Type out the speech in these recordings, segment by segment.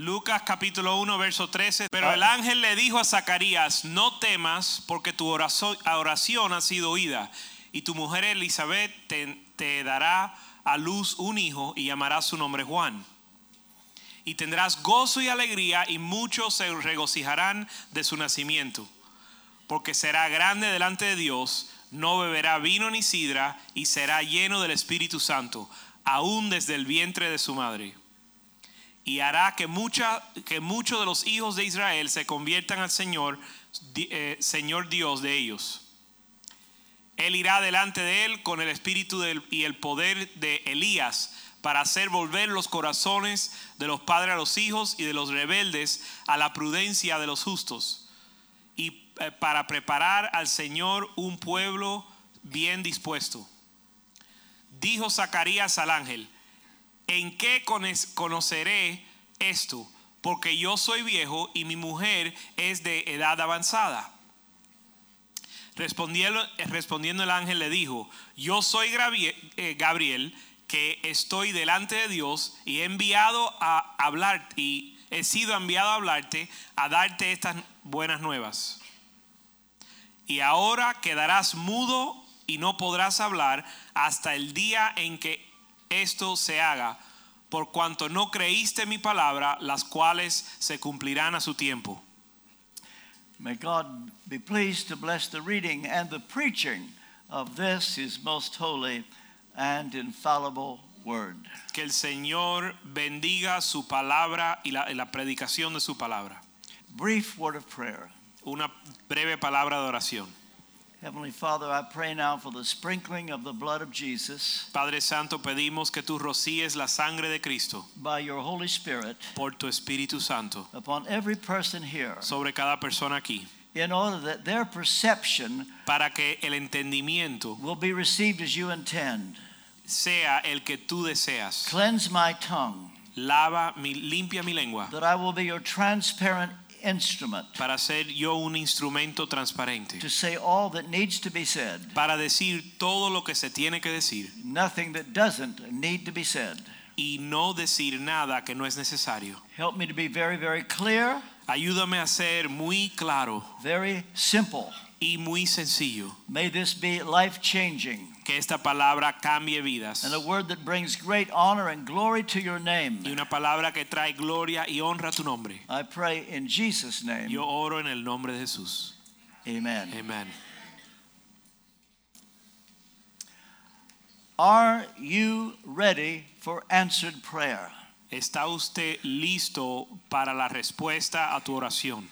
Lucas capítulo 1, verso 13. Pero el ángel le dijo a Zacarías, no temas porque tu oración ha sido oída y tu mujer Elizabeth te, te dará a luz un hijo y llamará su nombre Juan. Y tendrás gozo y alegría y muchos se regocijarán de su nacimiento. Porque será grande delante de Dios, no beberá vino ni sidra y será lleno del Espíritu Santo, aún desde el vientre de su madre y hará que, mucha, que muchos de los hijos de Israel se conviertan al Señor, eh, Señor Dios de ellos. Él irá delante de él con el espíritu del- y el poder de Elías para hacer volver los corazones de los padres a los hijos y de los rebeldes a la prudencia de los justos y eh, para preparar al Señor un pueblo bien dispuesto. Dijo Zacarías al ángel, ¿en qué conoceré esto? Porque yo soy viejo y mi mujer es de edad avanzada. Respondiendo, el ángel le dijo, yo soy eh, Gabriel, que estoy delante de Dios y he enviado a hablar y he sido enviado a hablarte, a darte estas buenas nuevas. Y ahora quedarás mudo y no podrás hablar hasta el día en que esto se haga, por cuanto no creíste mi palabra, las cuales se cumplirán a su tiempo. May God be pleased to bless the reading and the preaching of this, his most holy and infallible word. Que el Señor bendiga su palabra y la, la predicación de su palabra. Brief word of prayer. Una breve palabra de oración. Heavenly Father, I pray now for the sprinkling of the blood of Jesus Padre Santo, pedimos que tú rocíes la sangre de Cristo by your Holy Spirit por tu Espíritu Santo upon every person here sobre cada persona aquí, in order that their perception para que el entendimiento will be received as you intend. sea el que tú deseas. Cleanse my tongue Lava, mi, limpia mi lengua that I will be your transparent instrument para ser yo un instrumento transparente, to say all that needs to be said, para decir todo lo que se tiene que decir nothing that doesn't need to be said. y no decir nada que no es necesario. Help me to be very, very clear, Ayúdame a ser muy claro very simple. y muy sencillo. May this be life changing Que esta palabra cambie vidas. and a word that brings great honor and glory to your name. Y una palabra que trae gloria y honra a tu nombre. I pray in Jesus' name. Yo oro en el nombre de Jesús. Amen. Amén. Are you ready for answered prayer? ¿Está usted listo para la respuesta a tu oración?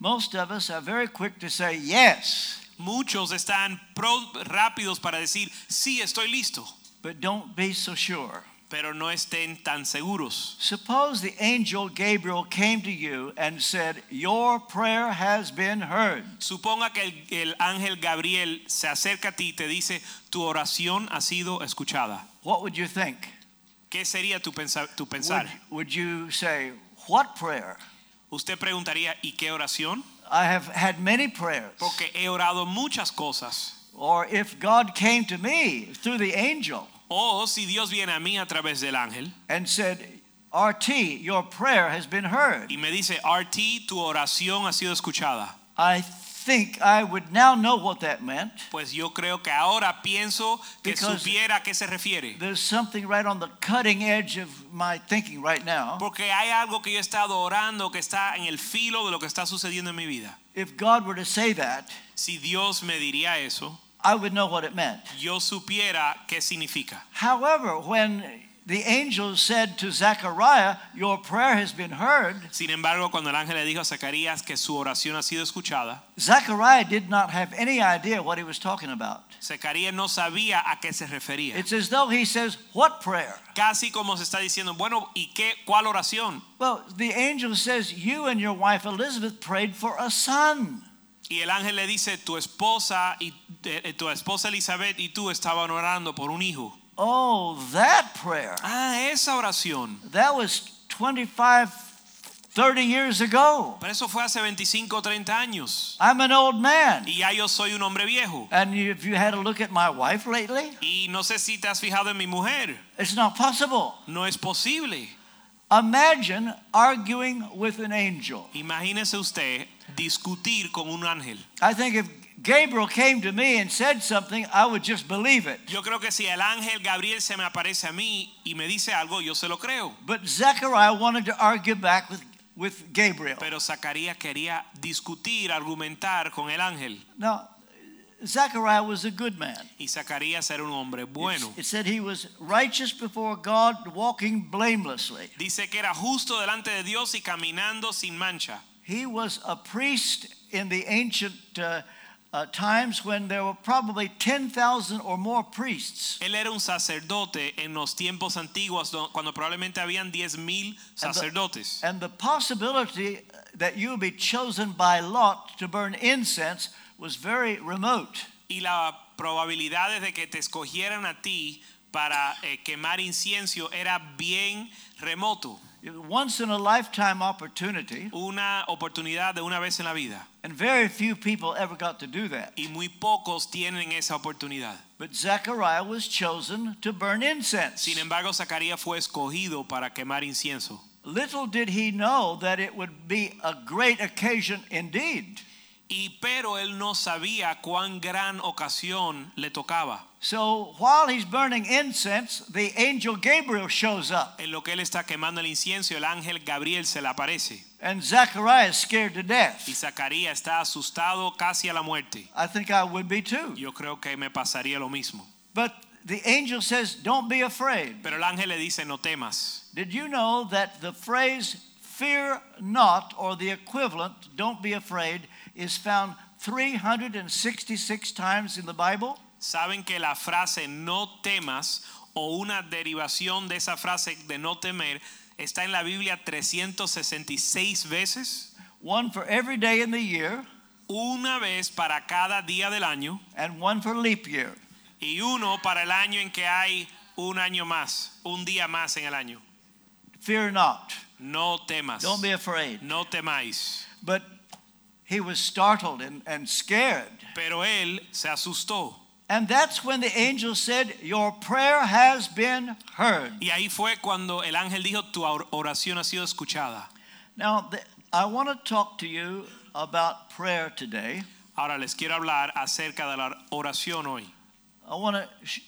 Most of us are very quick to say yes, Muchos están pro- rápidos para decir, sí, estoy listo, but don't be so sure. pero no estén tan seguros. Suppose the angel Gabriel came to you and said, Your prayer has been heard. Suponga que el, el ángel Gabriel se acerca a ti y te dice, tu oración ha sido escuchada. What would you think? ¿Qué sería tu, pensa- tu Would, pensar? would you say, What prayer? Usted preguntaría, ¿y qué oración? I have had many prayers. Porque he orado muchas cosas. Or if God came to me through the angel O si Dios viene a mí a través del ángel and said, RT, your prayer has been heard. y me dice, RT, tu oración ha sido escuchada. I think I would now know what that meant. Pues yo creo que ahora pienso que supiera a qué se refiere. There's something right on the cutting edge of my thinking right now. Porque hay algo que yo he estado orando que está en el filo de lo que está sucediendo en mi vida. If God were to say that, Si Dios me diría eso, I would know what it meant. yo supiera qué significa. However, when the angel said to Zechariah, Your prayer has been heard, Sin embargo, cuando el ángel le dijo a Zacarías que su oración ha sido escuchada, Zechariah did not have any idea what he was talking about. Zacarías no sabía a qué se refería. It's as though he says, What prayer? Casi como se está diciendo, bueno, ¿y qué? ¿Cuál oración? Well, the angel says, You and your wife Elizabeth prayed for a son. Y el ángel le dice, tu esposa y eh, tu esposa Elizabeth y tú estaban orando por un hijo. Oh, that prayer. Ah, esa oración. That was 25, 30 years ago. Pero eso fue hace 25 o 30 años. I'm an old man. Y ya yo soy un hombre viejo. And if you had a look at my wife lately, Y no sé si te has fijado en mi mujer. it's not possible. No es posible. Imagine arguing with an angel. Imagínese usted discutir con un ángel. I think if Gabriel came to me and said something, I would just believe it. Yo creo que si el ángel Gabriel se me aparece a mí y me dice algo, yo se lo creo. But Zechariah wanted to argue back with, with Gabriel. Pero Zacarías quería discutir, argumentar con el ángel. Now, Zechariah was a good man. Y Zacarías era un hombre bueno. It said he was righteous before God, walking blamelessly. Dice que era justo delante de Dios y caminando sin mancha. He was a priest in the ancient uh, uh, times when there were probably 10,000 or more priests. Él era un sacerdote en los tiempos antiguos cuando probablemente habían 10,000 And the- sacerdotes. And the possibility that you would be chosen by Lot to burn incense was very remote. Y la probabilidad de que te escogieran a ti para eh, quemar incienso era bien remoto. Once in a lifetime opportunity, Una oportunidad de una vez en la vida. and very few people ever got to do that. Y muy pocos tienen esa oportunidad. But Zechariah was chosen to burn incense. Sin embargo, Zacarías fue escogido para quemar incienso. Little did he know that it would be a great occasion indeed. Y pero él no sabía cuán gran ocasión le tocaba. So while he's burning incense, the angel Gabriel shows up, En lo que él está quemando el incienso, el ángel Gabriel se le aparece. and Zechariah is scared to death. Y Zacarías está asustado casi a la muerte. I think I would be too. Yo creo que me pasaría lo mismo. But the angel says, Don't be afraid. Pero el ángel le dice, no temas. Did you know that the phrase fear not, or the equivalent, don't be afraid, is found 366 times in the Bible? ¿Saben que la frase no temas o una derivación de esa frase de no temer está en la Biblia 366 veces? One for every day in the year, Una vez para cada día del año and one for leap year. y uno para el año en que hay un año más, un día más en el año. Fear not. No temas. Don't be afraid. No temáis. But he was startled and, and scared. Pero él se asustó. And that's when the angel said, Your prayer has been heard. Y ahí fue cuando el ángel dijo, tu oración ha sido escuchada. Now, the, I want to talk to you about prayer today. Ahora les quiero hablar acerca de la oración hoy. I want to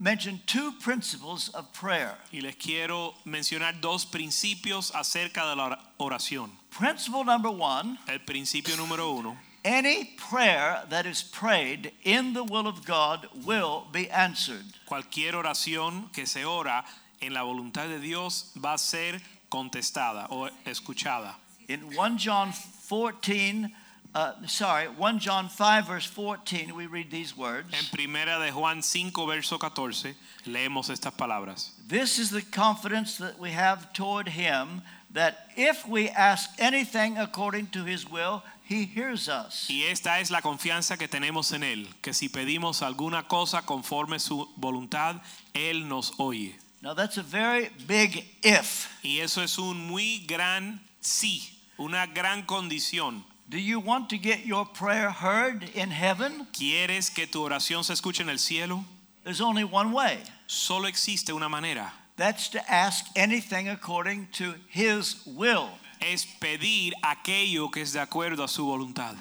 mention two principles of prayer. Y les quiero mencionar dos principios acerca de la oración. Principle number one El principio número uno, any prayer that is prayed in the will of God will be answered. cualquier oración que se ora en la voluntad de Dios va a ser contestada o escuchada. In 1 John 14, uh, sorry, 1 John 5, verse 14, we read these words. En primera de Juan 5, verso 14, leemos estas palabras. This is the confidence that we have toward him that if we ask anything according to his will, he hears us. Y esta es la confianza que tenemos en Él, que si pedimos alguna cosa conforme su voluntad, Él nos oye. Now that's a very big if. Y eso es un muy gran sí, una gran condición. Do you want to get your prayer heard in heaven? ¿Quieres que tu oración se escuche en el cielo? There's only one way. Solo existe una manera. That's to ask anything according to his will. Es pedir aquello que es de acuerdo a su voluntad.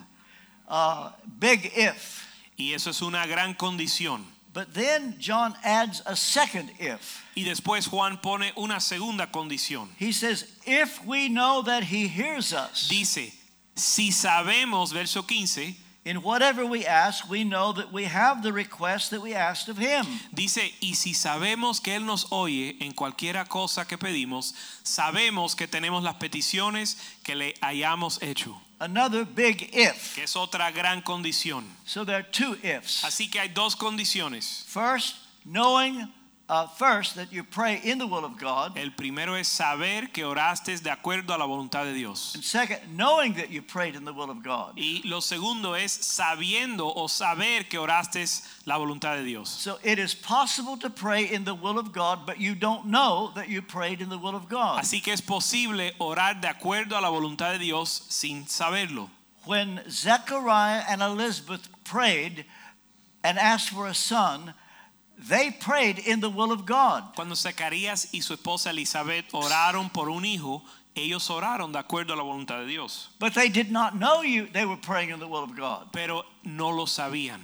Uh, big if. Y eso es una gran condición. But then John adds a second if. Y después Juan pone una segunda condición. He says, if we know that he hears us, Dice, si sabemos, verso 15, in whatever we ask, we know that we have the request that we asked of him. Dice, y si sabemos que Él nos oye en cualquiera cosa que pedimos, sabemos que tenemos las peticiones que le hayamos hecho, Another big if. que es otra gran condición. So there are two ifs. Así que hay dos condiciones. First, knowing uh, first that you pray in the will of God, El primero es saber que oraste de acuerdo a la voluntad de Dios. and second, knowing that you prayed in the will of God. Y lo segundo es sabiendo o saber que oraste la voluntad de Dios. So it is possible to pray in the will of God, but you don't know that you prayed in the will of God. Así que es posible orar de acuerdo a la voluntad de Dios sin saberlo. When Zechariah and Elizabeth prayed and asked for a son, they prayed in the will of God. Cuando Zacarías y su esposa Elizabeth oraron por un hijo, ellos oraron de acuerdo a la voluntad de Dios, But they did not know you they were praying in the will of God. pero no lo sabían.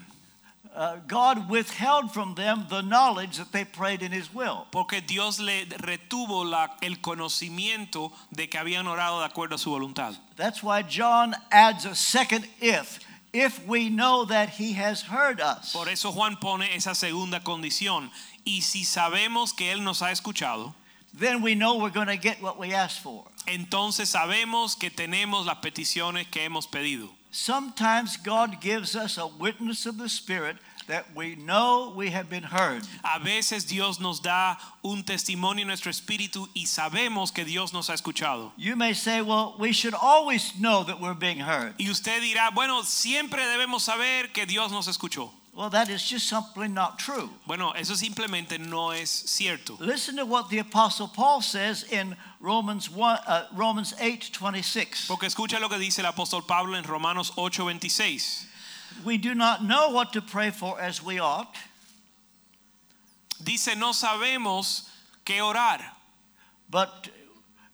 Uh, God withheld from them the knowledge that they prayed in his will. Porque Dios le retuvo la- el conocimiento de que habían orado de acuerdo a su voluntad. That's why John adds a second if. If we know that he has heard us. Por eso Juan pone esa segunda condición. Y si sabemos que Él nos ha escuchado, then we know we're going to get what we asked for. entonces sabemos que tenemos las peticiones que hemos pedido. Sometimes God gives us a witness of the Spirit that we know we have been heard. A veces Dios nos da un testimonio en nuestro espíritu y sabemos que Dios nos ha escuchado. You may say, well, we should always know that we're being heard. Y usted dirá, bueno, siempre debemos saber que Dios nos escuchó. Well, that is just simply not true. Bueno, eso simplemente no es cierto. Listen to what the Apostle Paul says in Romans, 1, uh, Romans 8 26. Porque escucha lo que dice el apóstol Pablo en Romanos 8:26. We do not know what to pray for as we ought, Dice, no sabemos qué orar, but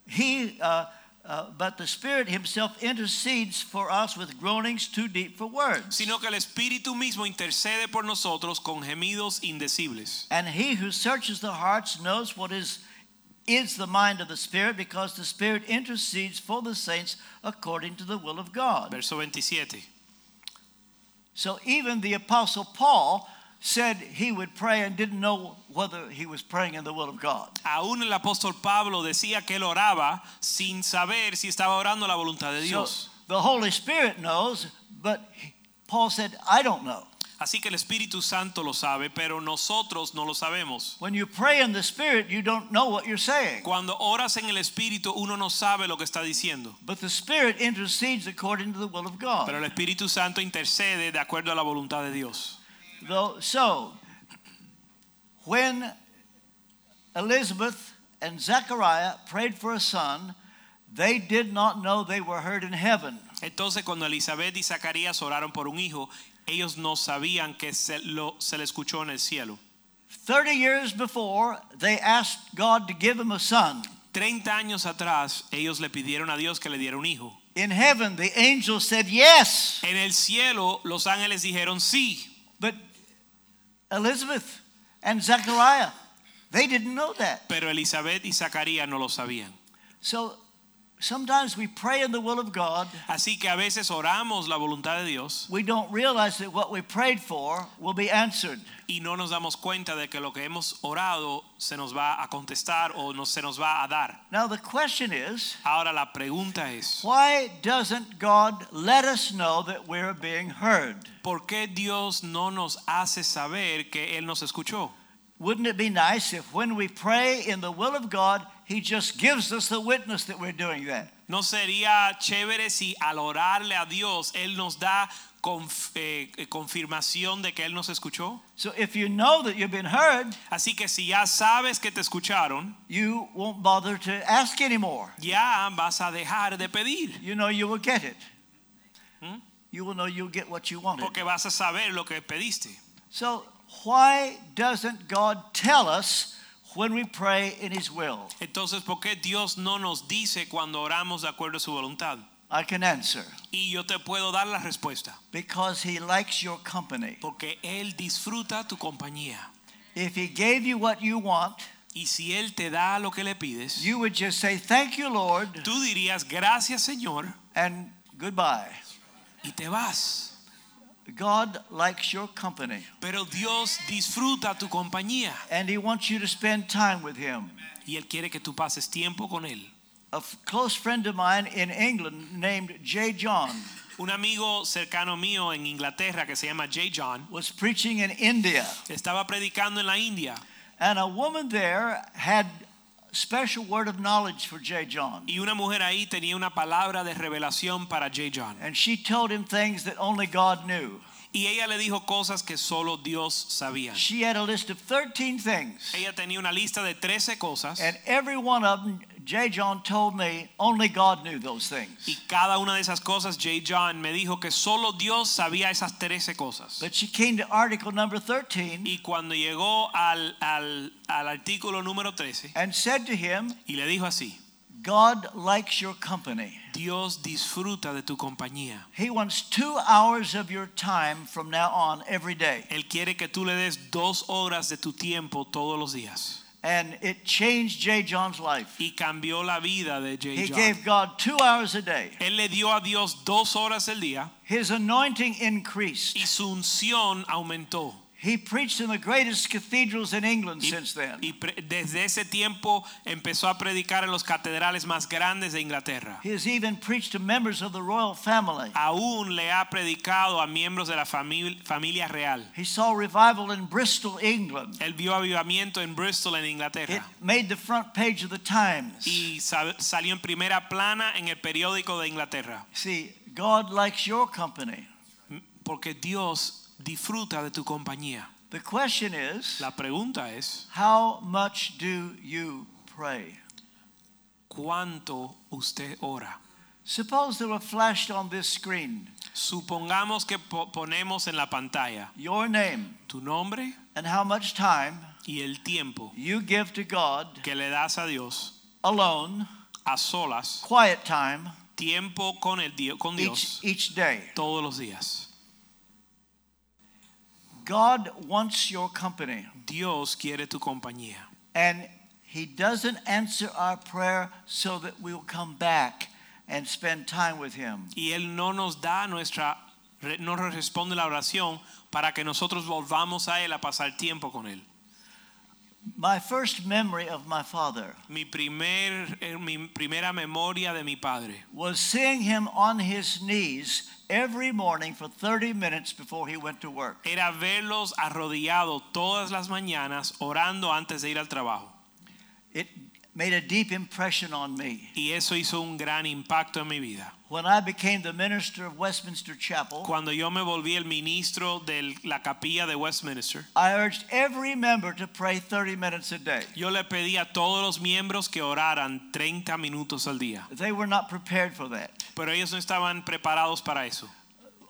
he, uh, uh, but the Spirit Himself intercedes for us with groanings too deep for words. sino que el Espíritu mismo intercede por nosotros con gemidos indecibles. And He who searches the hearts knows what is is the mind of the Spirit, because the Spirit intercedes for the saints according to the will of God. Verso 27. So even the Apostle Paul said he would pray and didn't know whether he was praying in the will of God. Aún el apóstol Pablo decía que él oraba sin saber si estaba orando la voluntad de So Dios. the Holy Spirit knows, but Paul said, I don't know. Así que el Espíritu Santo lo sabe, pero nosotros no lo sabemos. When you pray in the Spirit, you don't know what you're saying. Cuando oras en el Espíritu, uno no sabe lo que está diciendo. But the Spirit intercedes according to the will of God. Pero el Espíritu Santo intercede de acuerdo a la voluntad de Dios. So, when Elizabeth and Zechariah prayed for a son, they did not know they were heard in heaven. Entonces cuando Elizabeth y Zacarías oraron por un hijo, ellos no sabían que se, lo, se le escuchó en el cielo. 30 years before, they asked God to give them a son. 30 años atrás, ellos le pidieron a Dios que le diera un hijo. In heaven, the angels said yes. En el cielo, los ángeles dijeron sí, But Elizabeth and Zechariah, they didn't know that. pero Elizabeth y Zacarías no lo sabían. So sometimes we pray in the will of God. Así que a veces oramos la voluntad de Dios We don't realize that what we prayed for will be answered. y no nos damos cuenta de que lo que hemos orado se nos va a contestar o no, se nos va a dar. Now, the question is Ahora la pregunta es, why doesn't God let us know that we're being heard? ¿por qué Dios no nos hace saber que Él nos escuchó? Wouldn't it be nice if when we pray in the will of God, He just gives us the witness that we're doing that? ¿No sería chévere si al orarle a Dios Él nos da conf- eh, eh, confirmación de que Él nos escuchó? So if you know that you've been heard, Así que si ya sabes que te escucharon, you won't bother to ask anymore. ya vas a dejar de pedir, You know you will get it. Hmm? You will know you'll get what you wanted. porque vas a saber lo que pediste. So why doesn't God tell us when we pray in His will? Entonces, ¿por qué Dios no nos dice cuando oramos de acuerdo a su voluntad? I can answer. Y yo te puedo dar la respuesta, Because He likes your company. porque Él disfruta tu compañía. If He gave you what you want, Y si Él te da lo que le pides, you would just say, Thank you, Lord, tú dirías gracias Señor and goodbye. y te vas. God likes your company, Pero Dios disfruta tu compañía. And He wants you to spend time with Him. y Él quiere que tú pases tiempo con Él. A close friend of mine in England named J. John Un amigo cercano mío en Inglaterra que se llama Jay John was preaching in India, estaba predicando en la India. And a woman there had special word of knowledge for J. John. Y una mujer ahí tenía una palabra de revelación para J. John. And she told him things that only God knew. Y ella le dijo cosas que solo Dios sabía. She had a list of 13 things. Ella tenía una lista de 13 cosas And every one of them, J. John told me only God knew those things. y cada una de esas cosas J. John me dijo que solo Dios sabía esas 13 cosas. But she came to article number 13 Y cuando llegó al, al, al artículo número 13 and said to him, y le dijo así, God likes your company. Dios disfruta de tu compañía. He wants two hours of your time from now on every day. Él quiere que tú le des dos horas de tu tiempo todos los días. And it changed J. John's life. Y cambió la vida de He J. John. gave God two hours a day. Él le dio a Dios dos horas al día His anointing increased. y su unción aumentó. He preached in the greatest cathedrals in England Y, since then. y pre- desde ese tiempo empezó a predicar en los catedrales más grandes de Inglaterra. He has even preached to members of the royal family. Aún le ha predicado a miembros de la famil- familia real. He saw revival in Bristol, England. Él vio avivamiento en Bristol, en Inglaterra. It made the front page of the Times. Y sa- salió en primera plana en el periódico de Inglaterra. See, God likes your company. Porque Dios disfruta de tu compañía. The question is, La pregunta es, how much do you pray? ¿cuánto usted ora? Suppose there were flashed on this screen Supongamos que po- ponemos en la pantalla your name tu nombre and how much time y el tiempo you give to God que le das a Dios alone, a solas, quiet time, tiempo con, el, Dio- con each, Dios each day. todos los días. God wants your company. Dios quiere tu compañía. And He doesn't answer our prayer so that we'll come back and spend time with Him. Y Él no nos da nuestra, no responde la oración para que nosotros volvamos a Él a pasar tiempo con Él. My first memory of my father Mi, primer, eh, mi primera memoria de mi padre was seeing him on his knees every morning for 30 minutes before he went to work. era verlos arrodillados todas las mañanas orando antes de ir al trabajo. It made a deep impression on me. Y eso hizo un gran impacto en mi vida. When I became the minister of Westminster Chapel, Cuando yo me volví el ministro de la capilla de Westminster, I urged every member to pray 30 minutes a day. yo le pedí a todos los miembros que oraran 30 minutos al día. They were not prepared for that. Pero ellos no estaban preparados para eso.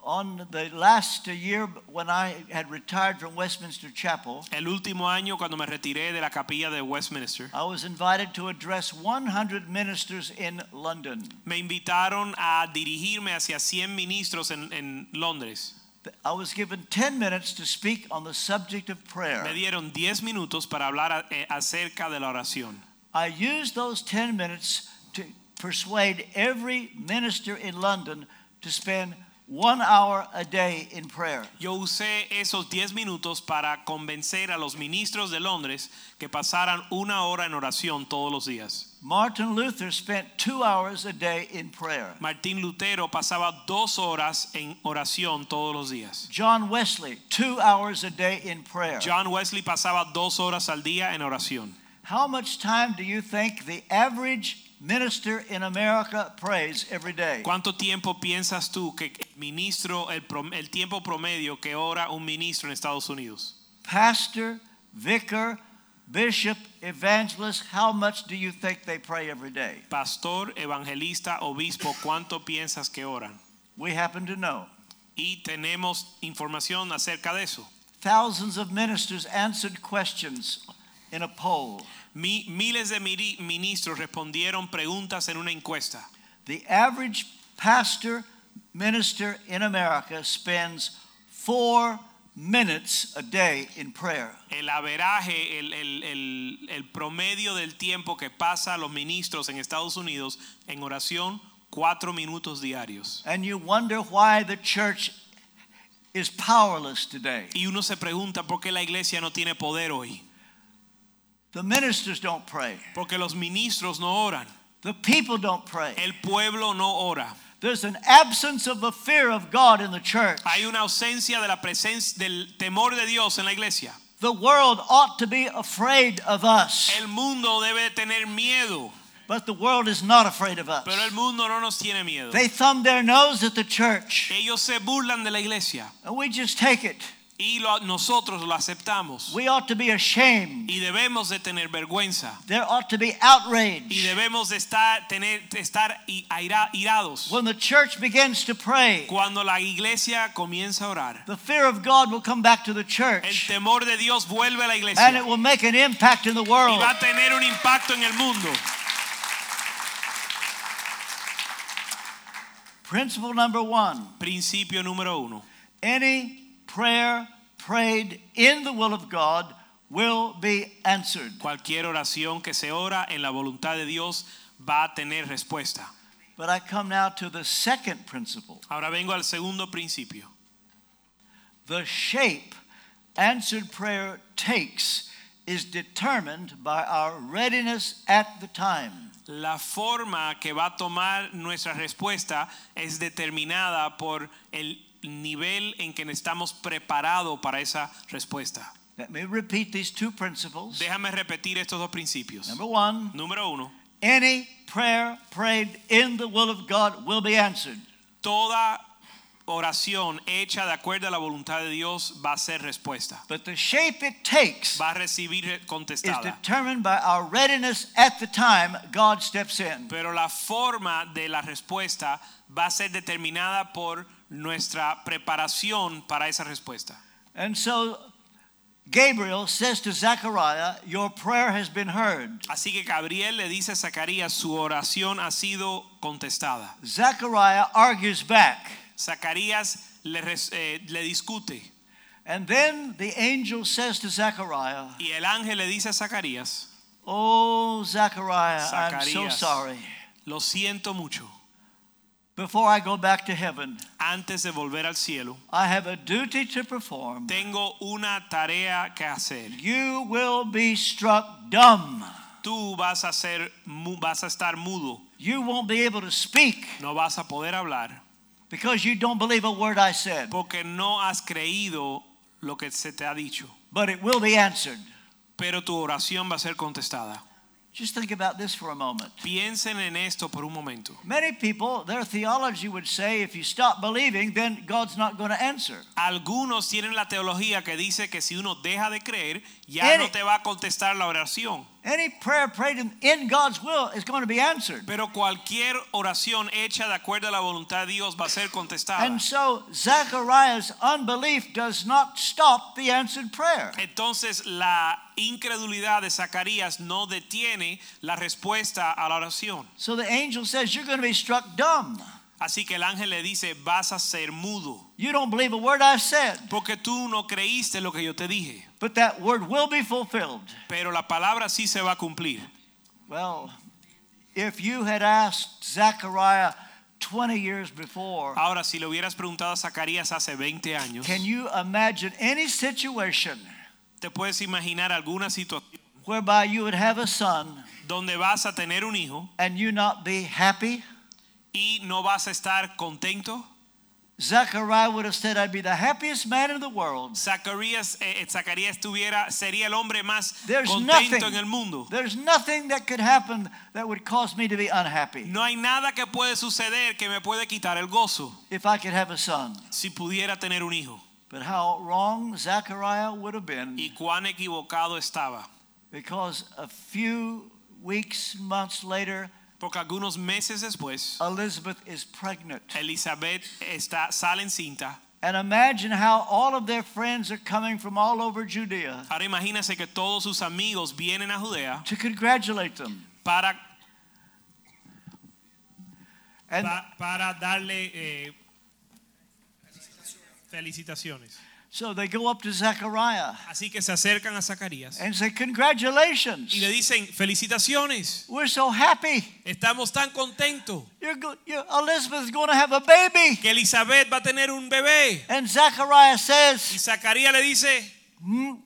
On the last year when I had retired from Westminster Chapel, El último año, cuando me retiré de la capilla de Westminster, I was invited to address 100 ministers in London. me invitaron a dirigirme hacia 100 ministros en, en Londres. I was given 10 minutes to speak on the subject of prayer. Me dieron 10 minutos para hablar eh, acerca de la oración. I used those 10 minutes to persuade every minister in London to spend one hour a day in prayer. Yo usé esos 10 minutos para convencer a los ministros de Londres que pasaran una hora en oración todos los días. Martin Luther spent two hours a day in prayer. Martín Lutero pasaba dos horas en oración todos los días. John Wesley, two hours a day in prayer. John Wesley pasaba dos horas al día en oración. How much time do you think the average minister in America prays every day? ¿Cuánto tiempo piensas tú que el ministro, el, prom- el tiempo promedio que ora un ministro en Estados Unidos? Pastor, vicar, bishop, evangelist, how much do you think they pray every day? Pastor, evangelista, obispo, ¿cuánto piensas que oran? We happen to know. Y tenemos información acerca de eso. Thousands of ministers answered questions in a poll. Mi- miles de ministros respondieron preguntas en una encuesta. The average pastor minister in America spends four minutes a day in prayer. El averaje, el, el- el- el promedio del tiempo que pasa los ministros en Estados Unidos en oración, cuatro minutos diarios. And you wonder why the church is powerless today. Y uno se pregunta por qué la iglesia no tiene poder hoy. The ministers don't pray. Porque los ministros no oran. The people don't pray. El pueblo no ora. There's an absence of the fear of God in the church. Hay una ausencia de la presencia del temor de Dios en la iglesia. The world ought to be afraid of us, El mundo debe tener miedo, but the world is not afraid of us. pero el mundo no nos tiene miedo. They thumb their nose at the church, Ellos se burlan de la iglesia and we just take it. Y lo- nosotros lo aceptamos. We ought to be ashamed. Y debemos de tener vergüenza. There ought to be Y outrage. debemos de estar, tener, estar i- aira- irados. When the church begins to pray, Cuando la iglesia comienza a orar, the fear of God will come back to the el church, temor de Dios vuelve a la and it will make an impact in the y world. va a tener un impacto en el mundo. Principle number one Principio número uno. any prayer prayed in the will of God will be answered. Cualquier oración que se ora en la voluntad de Dios va a tener respuesta. But I come now to the second principle. Ahora vengo al segundo principio. The shape answered prayer takes is determined by our readiness at the time. La forma que va a tomar nuestra respuesta es determinada por el nivel en que estamos preparados para esa respuesta. Let me repeat these two principles. Déjame repetir estos dos principios. Number one, Número uno, any prayer prayed in the will of God will be answered. toda oración hecha de acuerdo a la voluntad de Dios va a ser respuesta. But the shape it takes Va a recibir is contestada. determined by our readiness at the time God steps in. Pero la forma de la respuesta va a ser determinada por nuestra preparación para esa respuesta. And so Gabriel says to Zechariah, Your prayer has been heard. Así que Gabriel le dice a Zacarías, su oración ha sido contestada. Zechariah argues back. Zacarías le, eh, le discute And then the angel says to Zechariah, y el ángel le dice a Zacarías, Oh, Zechariah, I'm so sorry. lo siento mucho, Before I go back to heaven, antes de volver al cielo, I have a duty to perform. tengo una tarea que hacer. You will be struck dumb. Tú vas a, ser, vas a estar mudo, You won't be able to speak no vas a poder hablar, because you don't believe a word I said. porque no has creído lo que se te ha dicho. But it will be answered. Pero tu oración va a ser contestada. Just think about this for a moment. Piensen en esto por un momento. Many people, their theology would say if you stop believing, then God's not going to answer. Algunos tienen la teología que dice que si uno deja de creer, ya Any- no te va a contestar la oración. Any prayer prayed in, God's will is going to be answered. Pero cualquier oración hecha de acuerdo a la voluntad de Dios va a ser contestada. And so Zechariah's unbelief does not stop the answered prayer. Entonces la incredulidad de Zacarías no detiene la respuesta a la oración. So the angel says, You're going to be struck dumb. Así que el ángel le dice, vas a ser mudo, You don't believe a word I've said, porque tú no creíste lo que yo te dije. but that word will be fulfilled. Pero la palabra sí se va a cumplir. Well, if you had asked Zechariah 20 years before, Ahora, si le hubieras preguntado a Zacarías hace 20 años, can you imagine any situation te puedes imaginar alguna situación whereby you would have a son donde vas a tener un hijo and you not be happy? Y no vas a estar contento. Zechariah would have said, I'd be the happiest man in the world. Zacarías, eh, Zacarías tuviera, sería el hombre más There's contento nothing. en el mundo. There's nothing that could happen that would cause me to be unhappy No hay nada que puede suceder que me puede quitar el gozo if I could have a son. si pudiera tener un hijo. But how wrong Zechariah would have been Y cuán equivocado estaba. because a few weeks, months later, Porque algunos meses después, Elizabeth is pregnant. Elizabeth está, sale encinta. And imagine how all of their friends are coming from all over Judea Ahora imagínense que todos sus amigos vienen a Judea to congratulate them. para, And para darle eh, felicitaciones. So they go up to Zechariah Así que se acercan a Zacarías and say, Congratulations. y le dicen, felicitaciones, We're so happy. estamos tan contentos You're you're, Elizabeth's going to have a baby. que Elizabeth va a tener un bebé. And Zechariah Y says, Zacarías le dice, "Mm,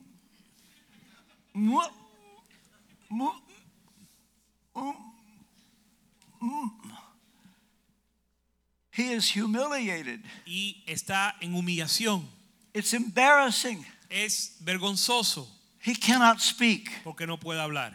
mm, mm, mm, mm." He is humiliated. y está en humillación. It's embarrassing. es vergonzoso He cannot speak. porque no puede hablar.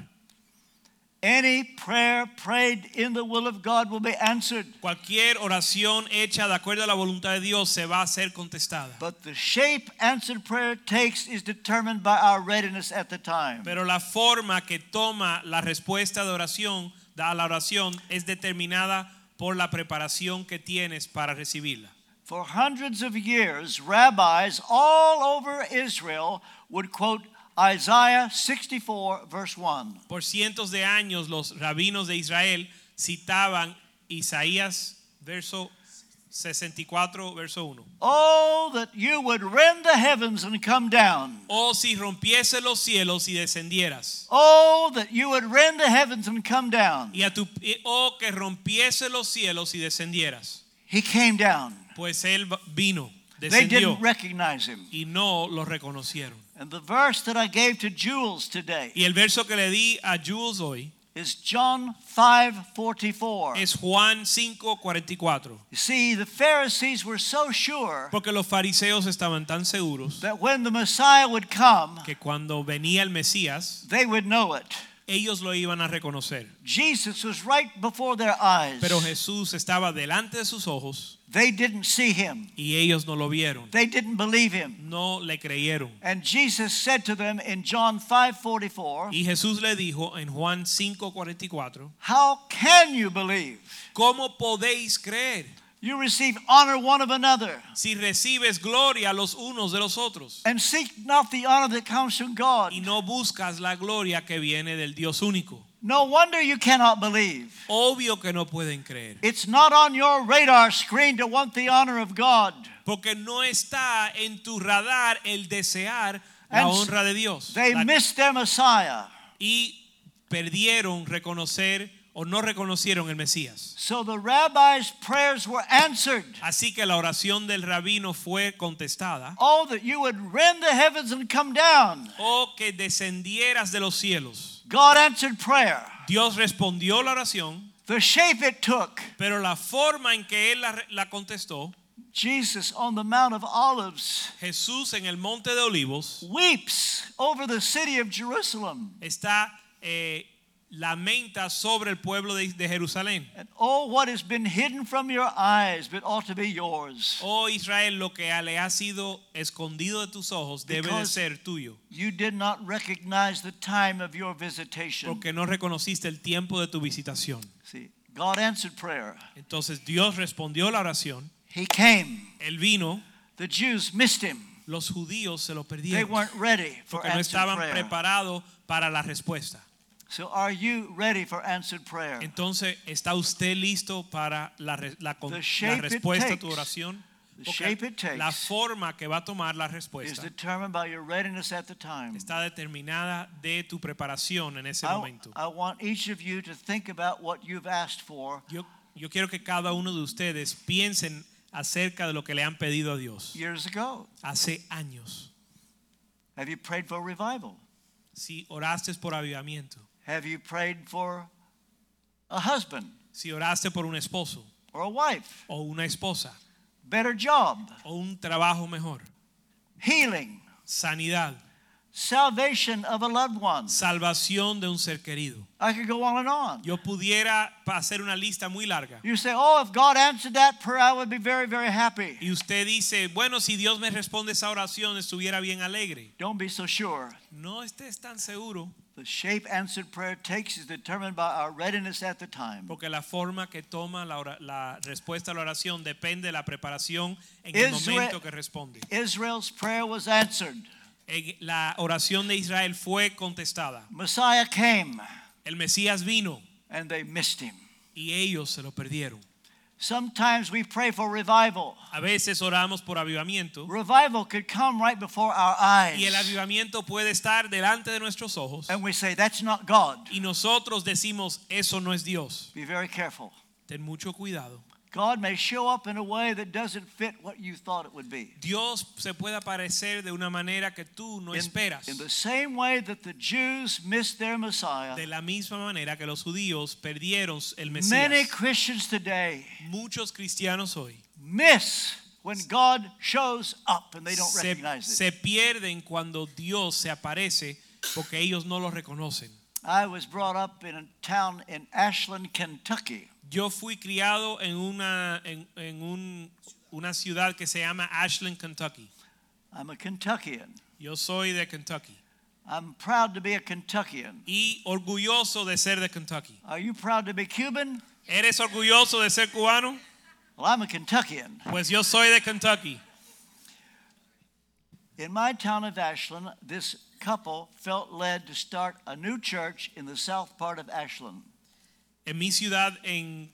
Any prayer prayed in the will of God will be answered. Cualquier oración hecha de acuerdo a la voluntad de Dios se va a ser contestada. But the shape answered prayer takes is determined by our readiness at the time. Pero la forma que toma la respuesta de oración, da la oración, es determinada por la preparación que tienes para recibirla. For hundreds of years, rabbis all over Israel would quote Isaiah 64, verse 1. Por cientos de años los rabinos de Israel citaban Isaías verso 64 verso 1. Oh, that you would rend the heavens and come down. Oh si rompiese los cielos y descendieras. Oh, that you would rend the heavens and come down. Y a tu oh que rompiese los cielos y descendieras. He came down. Pues él vino, They didn't recognize him. y no lo reconocieron. And the verse that I gave to Jules today Y el verso que le di a Jules hoy is John 5:44. es Juan 5:44. You see, the Pharisees were so sure Porque los fariseos estaban tan seguros that when the Messiah would come, que cuando venía el Mesías, they would know it. Ellos lo iban a reconocer. Jesus was right before their eyes. Pero Jesús estaba delante de sus ojos They didn't see him. y ellos no lo vieron. They didn't believe him. No le creyeron. And Jesus said to them in John 5:44, Y Jesús le dijo en Juan 5:44, "How can you believe? ¿cómo podéis creer You receive honor one of another, si recibes gloria los unos de los otros and seek not the honor that comes from God." y no buscas la gloria que viene del Dios único? No wonder you cannot believe. Obvio que no pueden creer, It's not on your radar screen to want the honor of God. porque no está en tu radar el desear la And honra de Dios. They La- missed their Messiah. y perdieron reconocer o no reconocieron el Mesías. So the rabbi's prayers were answered. Así que la oración del rabino fue contestada. Oh, that you would rend the heavens and come down. O que descendieras de los cielos. God answered prayer. Dios respondió la oración, The shape it took. pero la forma en que él la, la contestó, Jesus on the Mount of Olives Jesús en el monte de olivos weeps over the city of Jerusalem. está eh, lamenta sobre el pueblo de, de Jerusalén. And oh, what has been hidden from your eyes, but ought to be yours. Oh Israel, lo que le ha sido escondido de tus ojos debe de ser tuyo, You did not recognize the time of your visitation. porque no reconociste el tiempo de tu visitación. See, God answered prayer. Entonces Dios respondió la oración, He came. él vino, The Jews missed him. los judíos se lo They perdieron weren't ready for porque no estaban preparados para la respuesta. So are you ready for answered prayer? Entonces, ¿está usted listo para la, la la it respuesta a tu oración? Porque shape it takes la forma que va a tomar la respuesta determined by your readiness at the time. está determinada de tu preparación en ese momento. I want each of you to think about what you've asked for Yo, yo quiero que cada uno de ustedes piensen acerca de lo que le han pedido a Dios years ago. hace años. Have you prayed for revival? Si oraste por avivamiento, Have you prayed for a husband si oraste por un esposo or a wife? o una esposa Better job, o un trabajo mejor, healing, sanidad, salvation of a loved one. salvación de un ser querido. I could go on and on. Yo pudiera hacer una lista muy larga. You say, oh, if God answered that prayer, I would be very, very happy. Y usted dice, bueno, si Dios me responde esa oración, estuviera bien alegre. Don't be so sure. No estés tan seguro, The shape answered prayer takes is determined by our readiness at the time. porque la forma que toma la, la respuesta a la oración depende de la preparación en el momento que responde. Israel's prayer was answered. La oración de Israel fue contestada. Messiah came El Mesías vino and they missed him. y ellos se lo perdieron. Sometimes we pray for revival. A veces oramos por avivamiento Revival could come right before our eyes. y el avivamiento puede estar delante de nuestros ojos And we say, that's not God. y nosotros decimos, eso no es Dios. Be very careful. Ten mucho cuidado. God may show up in a way that doesn't fit what you thought it would be. Dios se puede aparecer de una manera que tú no In, esperas. in the same way that the Jews missed their Messiah, De la misma manera que los judíos perdieron el Mesías. many Christians today Muchos cristianos hoy miss when God shows up and they don't se, recognize it. se pierden cuando Dios se aparece porque ellos no lo reconocen. I was brought up in a town in Ashland, Kentucky. Yo fui criado en una, en, en un- una ciudad que se llama Ashland, Kentucky. I'm a Kentuckian. Yo soy de Kentucky I'm proud to be a Kentuckian. y orgulloso de ser de Kentucky. Are you proud to be Cuban? ¿Eres orgulloso de ser cubano? Well, I'm a Kentuckian. Pues yo soy de Kentucky. In my town of Ashland, this couple felt led to start a new church in the south part of Ashland. En mi ciudad, en,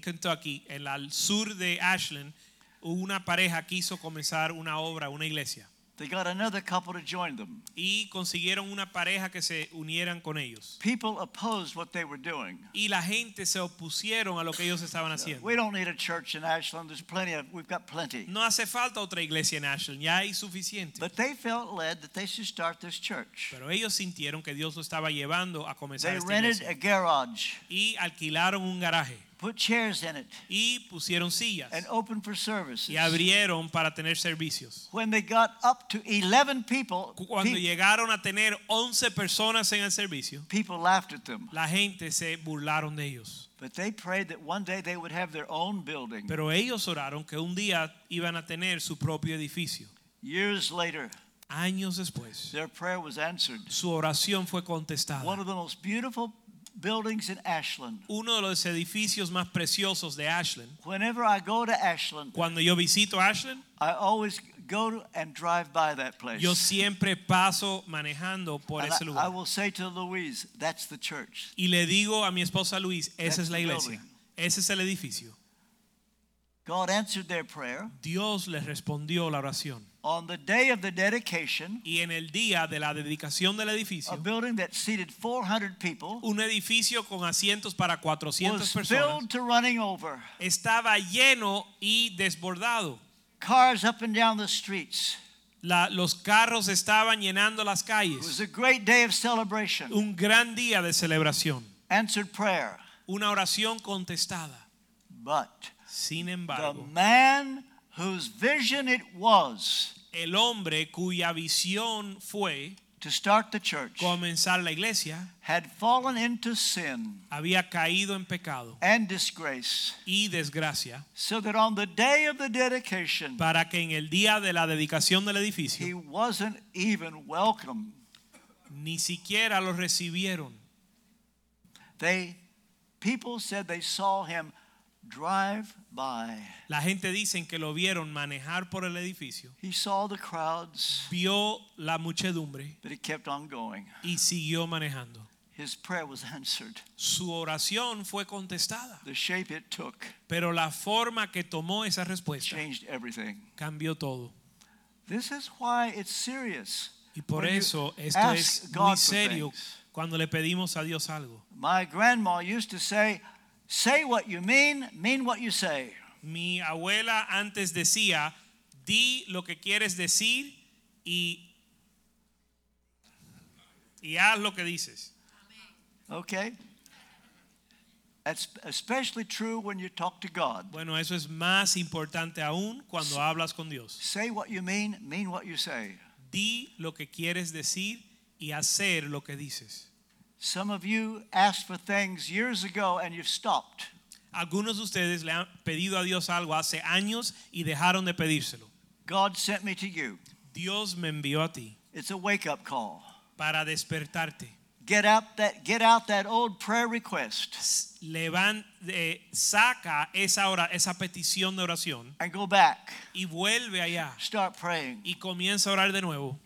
Kentucky, en el sur de Ashland, una pareja quiso comenzar una obra, una iglesia. They got another couple to join them. Y consiguieron una pareja que se unieran con ellos. People opposed what they were doing. Y la gente se opusieron a lo que ellos estaban haciendo. We don't need a church in Ashland. There's plenty of, we've got plenty. No hace falta otra iglesia en Ashland, ya hay suficiente. But they felt led that they should start this church. Pero ellos sintieron que Dios lo estaba llevando a comenzar They esta rented iglesia. a garage, Y alquilaron un garaje put chairs in it, y pusieron sillas and open for services. y abrieron para tener servicios. When they got up to 11 people, Cuando llegaron a tener 11 personas en el servicio, people laughed at them. la gente se burlaron de ellos. But they prayed that one day they would have their own building. Pero ellos oraron que un día iban a tener su propio edificio. Years later, Años después, their prayer was answered. su oración fue One of the most beautiful buildings in Ashland. Uno de los edificios más preciosos de Ashland. Whenever I go to Ashland, Cuando yo visito Ashland, I always go and drive by that place. yo siempre paso manejando por And ese I, I will say to Louise, that's the church. Y le digo a mi esposa Luis, esa That's es la iglesia, ese es el edificio. God answered their prayer. Dios les respondió la oración. On the day of the dedication, Y en el día de la dedicación del edificio, a building that seated 400 people un edificio con asientos para 400 was personas filled to running over. estaba lleno y desbordado. Cars up and down the streets. La- los carros estaban llenando las calles. It was a great day of celebration. Un gran día de celebración. Answered prayer. Una oración contestada. But Sin embargo, the man whose vision it was el hombre cuya visión fue to start the church comenzar la iglesia had fallen into sin había caído en pecado and disgrace, y desgracia so that on the day of the dedication, para que en el día de la dedicación del edificio he wasn't even welcome. ni siquiera lo recibieron. They people said they saw him drive by. La gente dicen que lo vieron manejar por el edificio, He saw the crowds, vio la muchedumbre but he kept on going. y siguió manejando. His prayer was answered. Su oración fue contestada, The shape it took pero la forma que tomó esa respuesta changed everything. cambió todo. This is why it's serious. Y por when you eso esto ask es God muy serio cuando le pedimos a Dios algo. My grandma used to say, Say what you mean, mean what you say. Mi abuela antes decía, di lo que quieres decir y, y haz lo que dices. Okay? That's especially true when you talk to God. Bueno, eso es más importante aún cuando hablas con Dios. Say what you mean, mean what you say. Di lo que quieres decir y hacer lo que dices. Some of you asked for things years ago and you've stopped. Algunos de ustedes le han pedido a Dios algo hace años y dejaron de pedírselo. God sent me to you. Dios me envió a ti It's a wake up call. para despertarte. Get out that get out that old prayer request S- Levan, eh, saca esa, hora, esa petición de oración and go back. y vuelve allá Start praying. y comienza a orar de nuevo.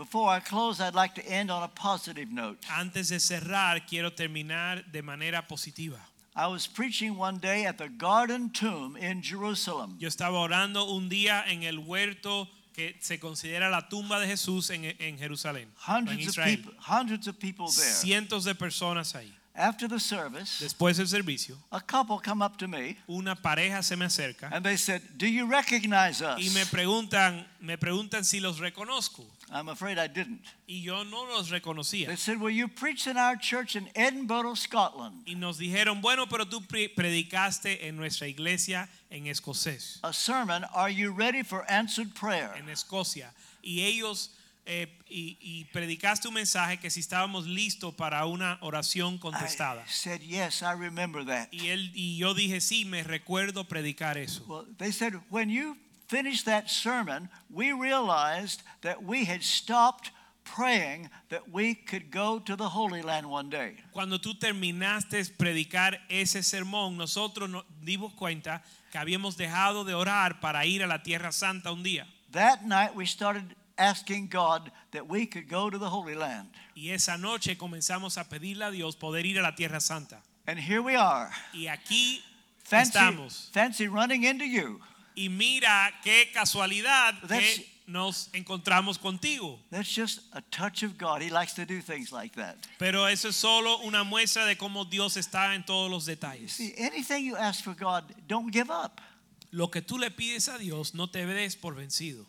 Before I close, I'd like to end on a positive note. Antes de cerrar, quiero terminar de manera positiva. I was preaching one day at the Garden Tomb in Jerusalem. Yo estaba orando un día en el huerto que se considera la tumba de Jesús en, en Jerusalén, o en Hundreds of people, hundreds of people there. Cientos de personas ahí. After the service, después del servicio, a couple come up to me una pareja se me acerca and they said, "Do you recognize us?" y me preguntan, me preguntan si los reconozco. I'm afraid I didn't. Y yo no los reconocía. They said, "Well, you preached in our church in Edinburgh, Scotland, Y nos dijeron, bueno, pero tú predicaste en nuestra iglesia en escocés, a sermon. Are you ready for answered prayer?" en Escocia. Y ellos, eh, y, y predicaste un mensaje que si estábamos listos para una oración contestada. I said, "Yes, I remember that." Y, él, y yo dije, sí, me recuerdo predicar eso. Well, they said, when you finished that sermon, we realized that we had stopped praying that we could go to the Holy Land one day. Cuando tú terminaste predicar ese sermón, nosotros nos dimos cuenta que habíamos dejado de orar para ir a la Tierra Santa un día. That night, we started asking God that we could go to the Holy Land. Y esa noche comenzamos a pedirle a Dios poder ir a la Tierra Santa. And here we are, Y aquí fancy, estamos. fancy running into you. Y mira qué casualidad que nos encontramos contigo. That's just a touch of God. He likes to do things like that. Pero eso es solo una muestra de cómo Dios está en todos los detalles. See, anything you ask for God, don't give up. Lo que tú le pides a Dios, no te des por vencido.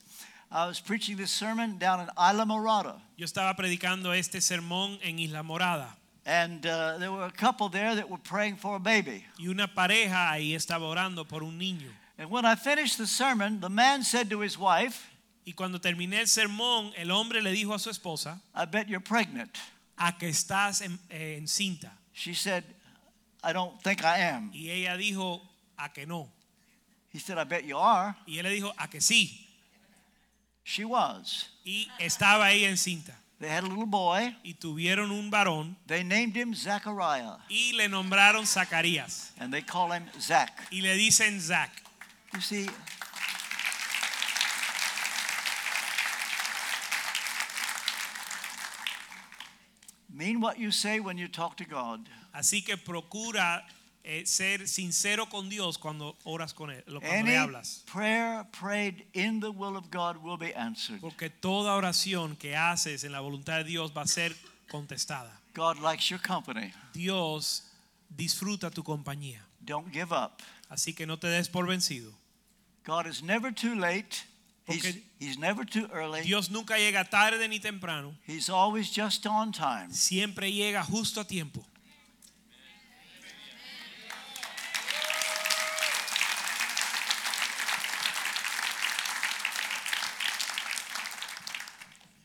I was preaching this sermon down in Isla Morada. Yo estaba predicando este sermón en Isla Morada And uh, there were a couple there that were praying for a baby. y una pareja ahí estaba orando por un niño. And when I finished the sermon, the man said to his wife, Y cuando terminé el sermón, el hombre le dijo a su esposa, I bet you're pregnant. a que estás en- eh, encinta. She said, I don't think I am. Y ella dijo, a que no. He said, I bet you are. Y él le dijo, a que sí. She was. Y estaba ahí encinta. They had a little boy. Y tuvieron un varón They named him Zachariah. y le nombraron Zacarías. And they call him Zach. Y le dicen Zac. You see, mean what you say when you talk to God. Así que procura eh, ser sincero con Dios cuando oras con él, cuando Any le hablas. prayer prayed in the will of God will be answered. Porque toda oración que haces en la voluntad de Dios va a ser contestada. God likes your company. Dios disfruta tu compañía. Don't give up. Así que no te des por vencido. God is never too late. He's, he's never too early. Dios nunca llega tarde ni temprano. He's always just on time. Siempre llega justo a tiempo.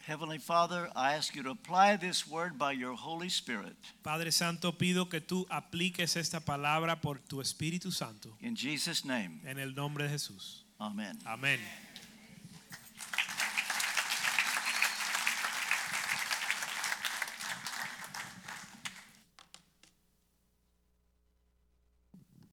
Heavenly Father, I ask you to apply this word by your Holy Spirit. Padre Santo, pido que tú apliques esta palabra por tu Espíritu Santo. In Jesus' name, En el nombre de Jesús. amen. Amén.